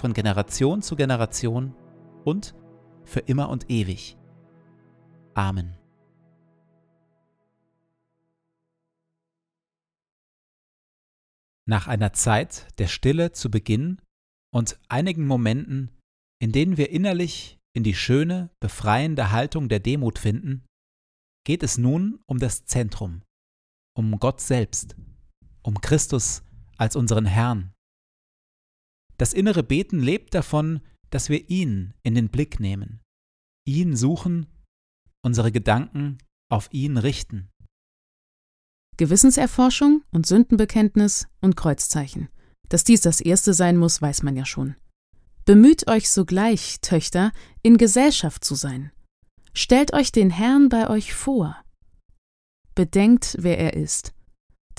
von Generation zu Generation und für immer und ewig. Amen. Nach einer Zeit der Stille zu Beginn und einigen Momenten, in denen wir innerlich in die schöne, befreiende Haltung der Demut finden, geht es nun um das Zentrum, um Gott selbst, um Christus als unseren Herrn, das innere Beten lebt davon, dass wir ihn in den Blick nehmen, ihn suchen, unsere Gedanken auf ihn richten. Gewissenserforschung und Sündenbekenntnis und Kreuzzeichen. Dass dies das erste sein muss, weiß man ja schon. Bemüht euch sogleich, Töchter, in Gesellschaft zu sein. Stellt euch den Herrn bei euch vor. Bedenkt, wer er ist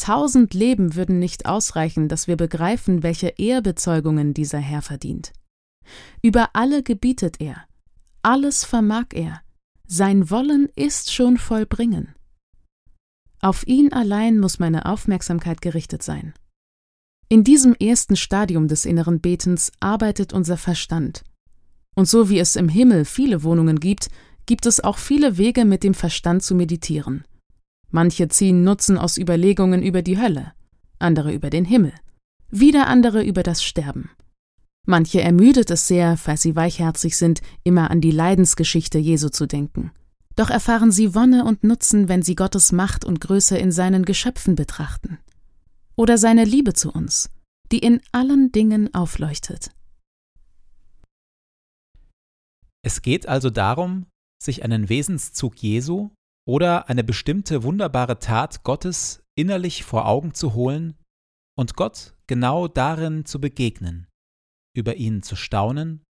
Tausend Leben würden nicht ausreichen, dass wir begreifen, welche Ehrbezeugungen dieser Herr verdient. Über alle gebietet er, alles vermag er, sein Wollen ist schon vollbringen. Auf ihn allein muss meine Aufmerksamkeit gerichtet sein. In diesem ersten Stadium des inneren Betens arbeitet unser Verstand. Und so wie es im Himmel viele Wohnungen gibt, gibt es auch viele Wege, mit dem Verstand zu meditieren. Manche ziehen Nutzen aus Überlegungen über die Hölle, andere über den Himmel, wieder andere über das Sterben. Manche ermüdet es sehr, falls sie weichherzig sind, immer an die Leidensgeschichte Jesu zu denken. Doch erfahren sie Wonne und Nutzen, wenn sie Gottes Macht und Größe in seinen Geschöpfen betrachten. Oder seine Liebe zu uns, die in allen Dingen aufleuchtet. Es geht also darum, sich einen Wesenszug Jesu oder eine bestimmte wunderbare Tat Gottes innerlich vor Augen zu holen und Gott genau darin zu begegnen, über ihn zu staunen,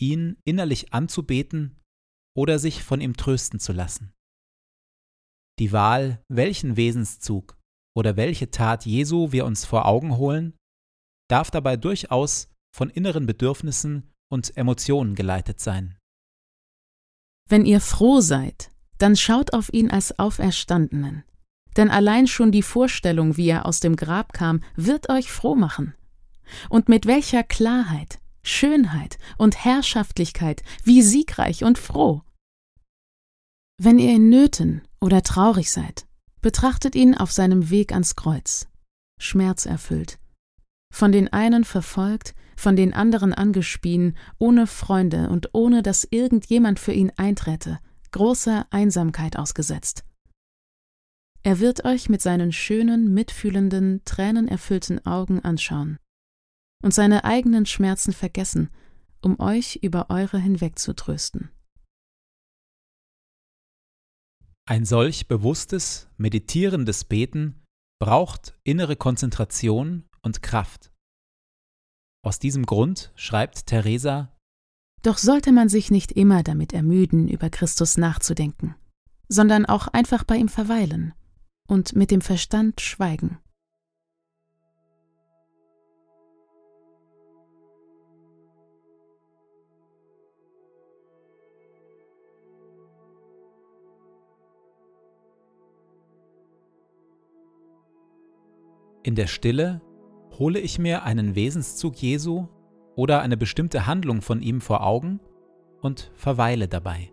ihn innerlich anzubeten oder sich von ihm trösten zu lassen. Die Wahl, welchen Wesenszug oder welche Tat Jesu wir uns vor Augen holen, darf dabei durchaus von inneren Bedürfnissen und Emotionen geleitet sein. Wenn ihr froh seid, dann schaut auf ihn als Auferstandenen. Denn allein schon die Vorstellung, wie er aus dem Grab kam, wird euch froh machen. Und mit welcher Klarheit, Schönheit und Herrschaftlichkeit, wie siegreich und froh. Wenn ihr in Nöten oder traurig seid, betrachtet ihn auf seinem Weg ans Kreuz, schmerzerfüllt, von den einen verfolgt, von den anderen angespien, ohne Freunde und ohne dass irgendjemand für ihn einträte, großer Einsamkeit ausgesetzt. Er wird euch mit seinen schönen, mitfühlenden, tränenerfüllten Augen anschauen und seine eigenen Schmerzen vergessen, um euch über eure hinweg zu trösten. Ein solch bewusstes, meditierendes Beten braucht innere Konzentration und Kraft. Aus diesem Grund schreibt Theresa Doch sollte man sich nicht immer damit ermüden, über Christus nachzudenken, sondern auch einfach bei ihm verweilen und mit dem Verstand schweigen. In der Stille hole ich mir einen Wesenszug Jesu oder eine bestimmte Handlung von ihm vor Augen und verweile dabei.